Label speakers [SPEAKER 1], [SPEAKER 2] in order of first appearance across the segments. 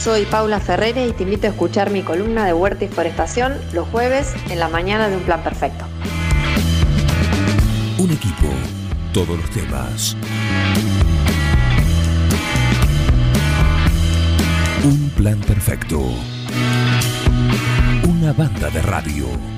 [SPEAKER 1] Soy Paula Ferrere y te invito a escuchar mi columna de Huerta y Forestación los jueves en la mañana de Un Plan Perfecto.
[SPEAKER 2] Un equipo, todos los temas. Un plan perfecto. Una banda de radio.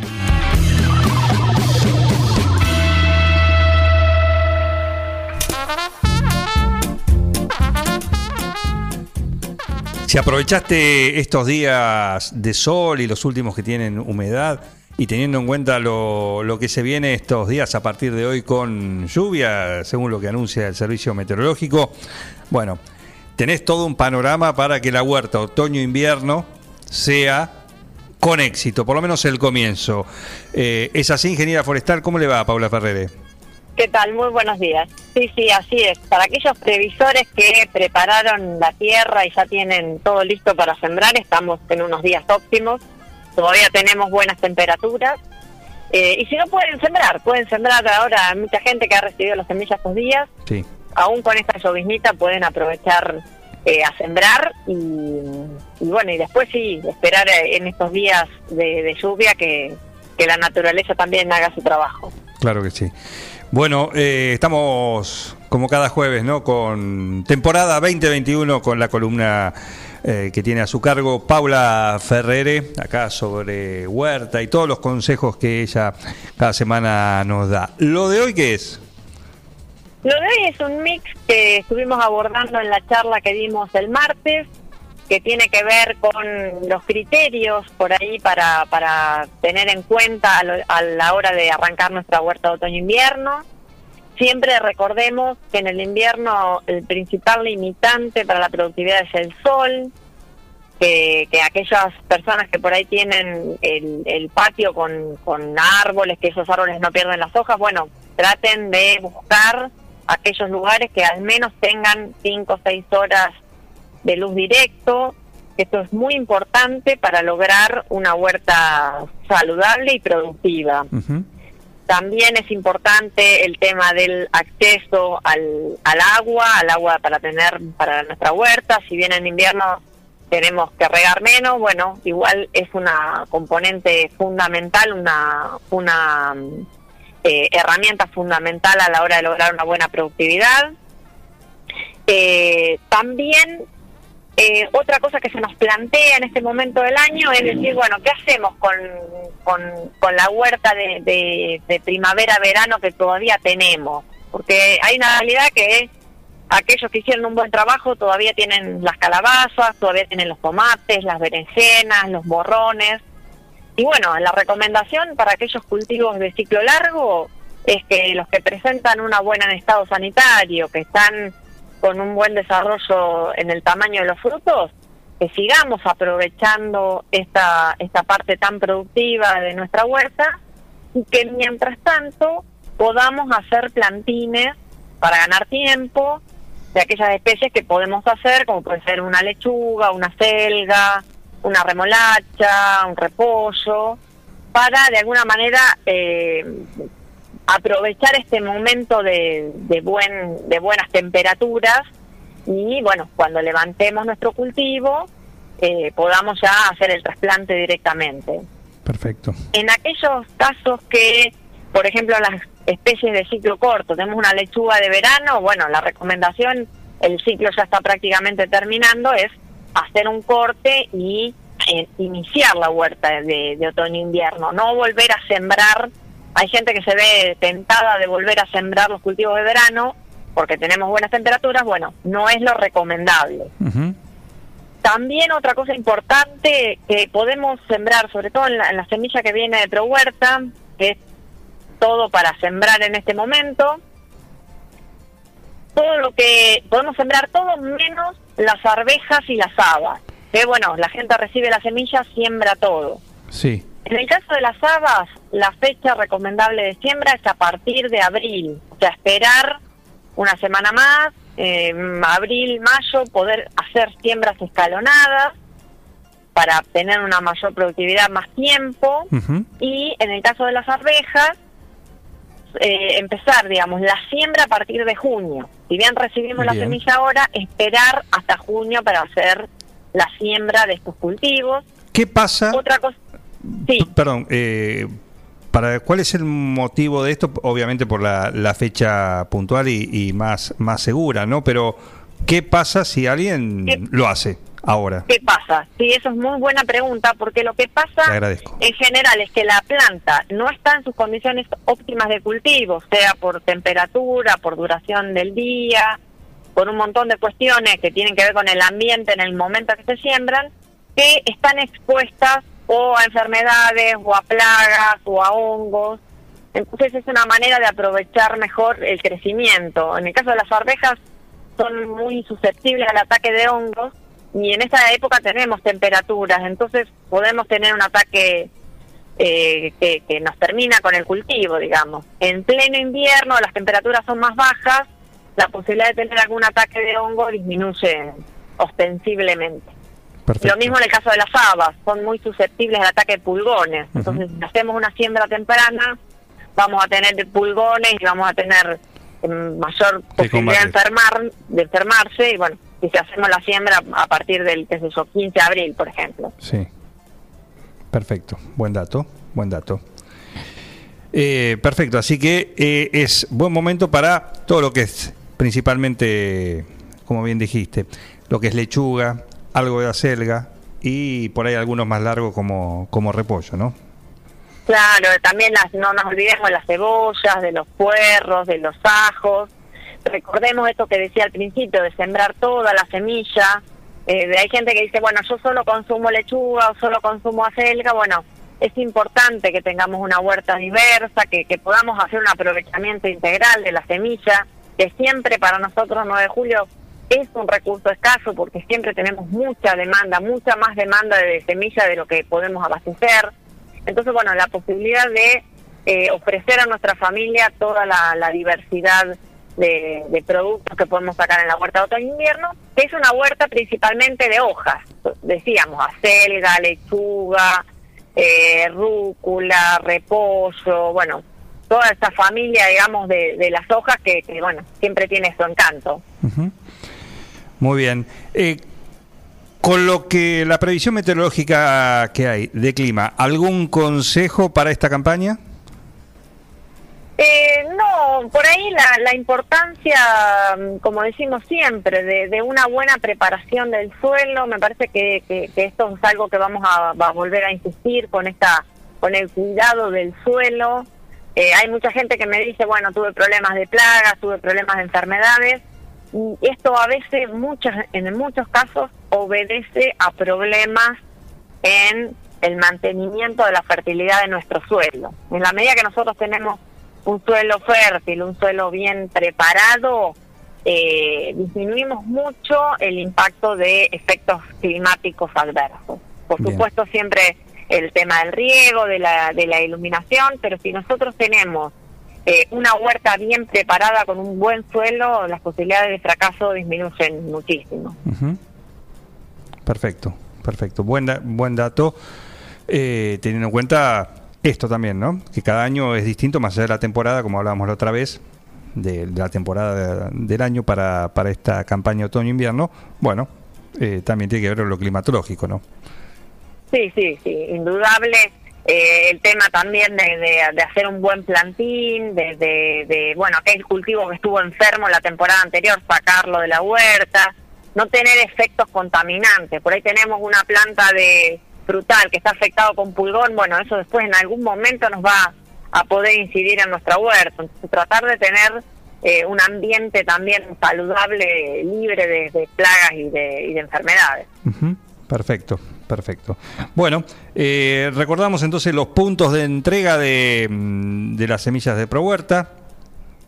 [SPEAKER 3] Si aprovechaste estos días de sol y los últimos que tienen humedad, y teniendo en cuenta lo, que se viene estos días a partir de hoy con lluvia, según lo que anuncia el servicio meteorológico, bueno, tenés todo un panorama para que la huerta otoño-invierno sea con éxito, por lo menos el comienzo. Eh, ¿Es así, ingeniera forestal? ¿Cómo le va, Paula Ferrere?
[SPEAKER 4] ¿Qué tal? Muy buenos días. Sí, sí, así es. Para aquellos previsores que prepararon la tierra y ya tienen todo listo para sembrar, estamos en unos días óptimos. Todavía tenemos buenas temperaturas. Eh, y si no pueden sembrar, pueden sembrar ahora. Mucha gente que ha recibido las semillas estos días.
[SPEAKER 3] Sí.
[SPEAKER 4] Aún con esta lloviznita pueden aprovechar eh, a sembrar y, bueno, y después sí, esperar eh, en estos días de, lluvia que, que la naturaleza también haga su trabajo.
[SPEAKER 3] Claro que sí. Bueno, eh, estamos como cada jueves, ¿no? Con temporada 2021 con la columna eh, que tiene a su cargo Paula Ferrere, acá sobre Huerta y todos los consejos que ella cada semana nos da. ¿Lo de hoy qué es?
[SPEAKER 4] Lo de hoy es un mix que estuvimos abordando en la charla que dimos el martes, que tiene que ver con los criterios por ahí para, para tener en cuenta a, la hora de arrancar nuestra huerta de otoño-invierno. Siempre recordemos que en el invierno el principal limitante para la productividad es el sol, que, aquellas personas que por ahí tienen el, el patio con, con árboles, que esos árboles no pierden las hojas, bueno, traten de buscar aquellos lugares que al menos tengan 5 o 6 horas de luz directo. Esto es muy importante para lograr una huerta saludable y productiva. También es importante el tema del acceso al, al agua, al agua para tener para nuestra huerta. Si bien en invierno tenemos que regar menos, bueno, igual es una componente fundamental, una, una eh, herramienta fundamental a la hora de lograr una buena productividad. Eh, también eh, otra cosa que se nos plantea en este momento del año es decir, bueno, ¿qué hacemos con, con, la huerta de, de, primavera-verano que todavía tenemos? Porque hay una realidad que aquellos que hicieron un buen trabajo todavía tienen las calabazas, todavía tienen los tomates, las berenjenas, los morrones. Y bueno, la recomendación para aquellos cultivos de ciclo largo es que los que presentan una buena en estado sanitario, que están con un buen desarrollo en el tamaño de los frutos, que sigamos aprovechando esta, esta parte tan productiva de nuestra huerta y que mientras tanto podamos hacer plantines para ganar tiempo de aquellas especies que podemos hacer, como puede ser una lechuga, una selga, una remolacha, un repollo, para de alguna manera eh, aprovechar este momento de, buen, de buenas temperaturas y bueno, cuando levantemos nuestro cultivo eh, podamos ya hacer el trasplante directamente.
[SPEAKER 3] Perfecto.
[SPEAKER 4] En aquellos casos que, por ejemplo, las especies de ciclo corto, tenemos una lechuga de verano, bueno, la recomendación, el ciclo ya está prácticamente terminando, es hacer un corte y eh, iniciar la huerta de, de otoño-invierno, no volver a sembrar hay gente que se ve tentada de volver a sembrar los cultivos de verano porque tenemos buenas temperaturas. Bueno, no es lo recomendable. También otra cosa importante que podemos sembrar, sobre todo en la, semilla que viene de ProHuerta, que es todo para sembrar en este momento. Todo lo que podemos sembrar, todo menos las arvejas y las habas. Que bueno, la gente recibe la semilla, siembra todo.
[SPEAKER 3] Sí.
[SPEAKER 4] En el caso de las habas, la fecha recomendable de siembra es a partir de abril, o sea, esperar una semana más, eh, abril, mayo, poder hacer siembras escalonadas para obtener una mayor productividad más tiempo y en el caso de las arvejas eh, empezar digamos la siembra a partir de junio si bien recibimos la semilla ahora esperar hasta junio para hacer la siembra de estos cultivos.
[SPEAKER 3] ¿Qué pasa?
[SPEAKER 4] Otra cosa, sí.
[SPEAKER 3] Perdón, eh, para, ¿cuál es el motivo de esto? Obviamente por la, la fecha puntual y, y más, más segura, ¿no? Pero, ¿qué pasa si alguien
[SPEAKER 4] ¿Qué-
[SPEAKER 3] lo hace ahora?
[SPEAKER 4] ¿Qué pasa? Sí, eso es muy buena pregunta, porque lo que pasa en general es que la planta no está en sus condiciones óptimas de cultivo, sea por temperatura, por duración del día, por un montón de cuestiones que tienen que ver con el ambiente en el momento que se siembran, que están expuestas o a enfermedades, o a plagas, o a hongos. Entonces es una manera de aprovechar mejor el crecimiento. En el caso de las arvejas son muy susceptibles al ataque de hongos y en esta época tenemos temperaturas, entonces podemos tener un ataque eh, que, que nos termina con el cultivo, digamos. En pleno invierno las temperaturas son más bajas, la posibilidad de tener algún ataque de hongo disminuye ostensiblemente.
[SPEAKER 3] Perfecto.
[SPEAKER 4] Lo mismo en el caso de las habas, son muy susceptibles al ataque de pulgones. Entonces, si hacemos una siembra temprana, vamos a tener pulgones y vamos a tener em, mayor posibilidad de, enfermar, de enfermarse. Y bueno, si hacemos la siembra a partir del yo, 15 de abril, por ejemplo.
[SPEAKER 3] Sí. Perfecto. Buen dato. Buen dato. Eh, perfecto. Así que eh, es buen momento para todo lo que es principalmente, como bien dijiste, lo que es lechuga, algo de acelga y por ahí algunos más largos como, como repollo, ¿no?
[SPEAKER 4] Claro, también las, no nos olvidemos de las cebollas, de los puerros, de los ajos. Recordemos esto que decía al principio, de sembrar toda la semilla. Eh, hay gente que dice, bueno, yo solo consumo lechuga o solo consumo acelga. Bueno, es importante que tengamos una huerta diversa, que, que podamos hacer un aprovechamiento integral de la semilla, que siempre para nosotros 9 de julio es un recurso escaso porque siempre tenemos mucha demanda, mucha más demanda de semilla de lo que podemos abastecer. Entonces, bueno, la posibilidad de eh, ofrecer a nuestra familia toda la, diversidad de, productos que podemos sacar en la huerta de otoño-invierno, que es una huerta principalmente de hojas, decíamos, acelga, lechuga, eh, rúcula, repollo, bueno, toda esta familia, digamos, de, de las hojas que, bueno, siempre tiene su encanto.
[SPEAKER 3] Ujú. Muy bien. Eh, con lo que la previsión meteorológica que hay de clima, ¿algún consejo para esta campaña?
[SPEAKER 4] Eh, no, por ahí la, la importancia, mm, como decimos siempre, de, una buena preparación del suelo, me parece que, que- esto es algo que vamos a, a volver a insistir con esta, con el cuidado del suelo. Eh, hay mucha gente que me dice, bueno, tuve problemas de plagas, tuve problemas de enfermedades, y esto a veces, muchas, en muchos casos, obedece a problemas en el mantenimiento de la fertilidad de nuestro suelo. En la medida que nosotros tenemos un suelo fértil, un suelo bien preparado, eh, disminuimos mucho el impacto de efectos climáticos adversos. Por
[SPEAKER 3] Bien.
[SPEAKER 4] supuesto, siempre el tema del riego, de la, de la iluminación, pero si nosotros tenemos eh, una huerta bien preparada con un buen suelo, las posibilidades de fracaso disminuyen muchísimo.
[SPEAKER 3] Ujú. Perfecto, perfecto. Buen, da- buen dato, eh, teniendo en cuenta esto también, ¿no? Que cada año es distinto, más allá de la temporada, como hablábamos la otra vez, de, de la temporada de- del año para, para esta campaña otoño-invierno. Bueno, eh, también tiene que ver con lo climatológico, ¿no?
[SPEAKER 4] Sí, sí, sí, indudable. Eh, el tema también de, de- hacer un buen plantín, de, de, bueno, aquel cultivo que estuvo enfermo la temporada anterior, sacarlo de la huerta, no tener efectos contaminantes. Por ahí tenemos una planta de frutal que está afectado con pulgón, bueno, eso después en algún momento nos va a poder incidir en nuestra huerta. Entonces, tratar de tener eh, un ambiente también saludable, libre de, plagas y de, y de enfermedades.
[SPEAKER 3] Perfecto, perfecto. Bueno, eh, recordamos entonces los puntos de entrega de, mm, de las semillas de ProHuerta.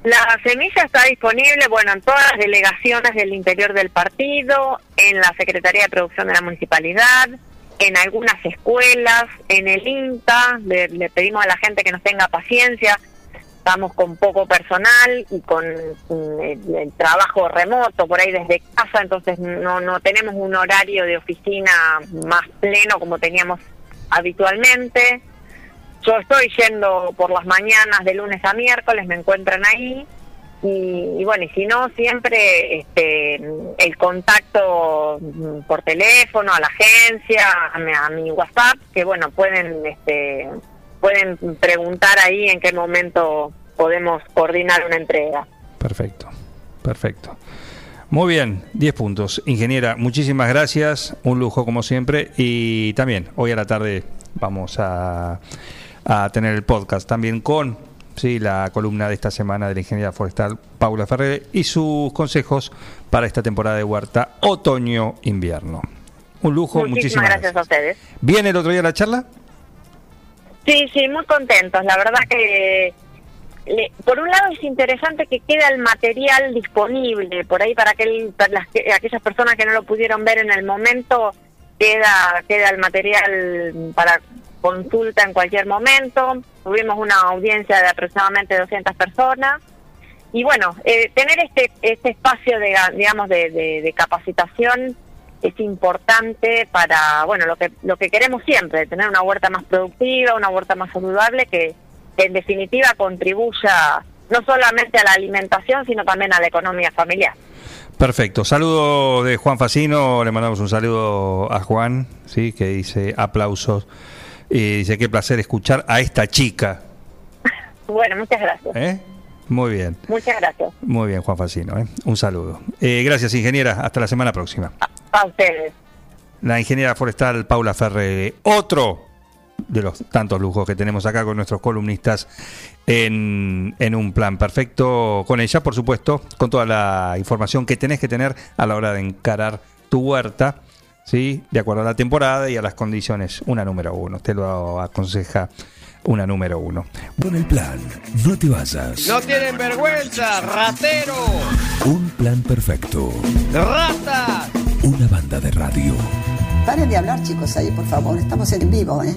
[SPEAKER 4] La semilla está disponible, bueno, en todas las delegaciones del interior del partido, en la Secretaría de Producción de la Municipalidad, en algunas escuelas, en el INTA, le, le pedimos a la gente que nos tenga paciencia, estamos con poco personal y con mm, el, trabajo remoto por ahí desde casa, entonces no, no tenemos un horario de oficina más pleno como teníamos habitualmente. Yo estoy yendo por las mañanas de lunes a miércoles, me encuentran ahí y, y bueno, y si no, siempre este, el contacto mm, por teléfono a la agencia, a mi, a mi WhatsApp, que bueno, pueden, este, pueden preguntar ahí en qué momento podemos coordinar una entrega.
[SPEAKER 3] Perfecto, perfecto. Muy bien, 10 puntos. Ingeniera, muchísimas gracias, un lujo como siempre. Y también, hoy a la tarde vamos a, a tener el podcast también con sí, la columna de esta semana de la ingeniera forestal Paula Ferrer y sus consejos para esta temporada de huerta otoño-invierno. Un lujo,
[SPEAKER 4] Muchísimas,
[SPEAKER 3] muchísimas,
[SPEAKER 4] gracias a ustedes.
[SPEAKER 3] ¿Viene el otro día la charla?
[SPEAKER 4] Sí, sí, muy contentos. La verdad que, le- por un lado, es interesante que queda el material disponible por ahí para, aquel, para las que- aquellas personas que no lo pudieron ver en el momento. Queda, queda el material para consulta en cualquier momento. Tuvimos una audiencia de aproximadamente 200 personas. Y bueno, eh, tener este, este espacio de, ga- digamos, de- de capacitación es importante para, bueno, lo que, lo que queremos siempre, tener una huerta más productiva, una huerta más saludable, que, que en definitiva contribuya no solamente a la alimentación, sino también a la economía familiar.
[SPEAKER 3] Perfecto. Saludo de Juan Facino. Le mandamos un saludo a Juan, sí, que dice aplausos. Y dice qué placer escuchar a esta chica.
[SPEAKER 4] Bueno, muchas gracias.
[SPEAKER 3] ¿eh? Muy bien,
[SPEAKER 4] Muchas gracias.
[SPEAKER 3] muy bien, Juan Facino. ¿eh? Un saludo. Eh, gracias, ingeniera. Hasta la semana próxima.
[SPEAKER 4] A ustedes.
[SPEAKER 3] La ingeniera forestal Paula Ferre. Otro de los tantos lujos que tenemos acá con nuestros columnistas en, en un plan perfecto con ella, por supuesto, con toda la información que tenés que tener a la hora de encarar tu huerta, ¿sí? de acuerdo a la temporada y a las condiciones. Una número uno, te lo aconseja una número uno.
[SPEAKER 2] Con el plan, no te vayas.
[SPEAKER 5] No tienen vergüenza, ratero,
[SPEAKER 2] Un plan perfecto.
[SPEAKER 5] rata.
[SPEAKER 2] Una banda de radio.
[SPEAKER 6] Paren de hablar, chicos, ahí, por favor. Estamos en vivo, ¿eh?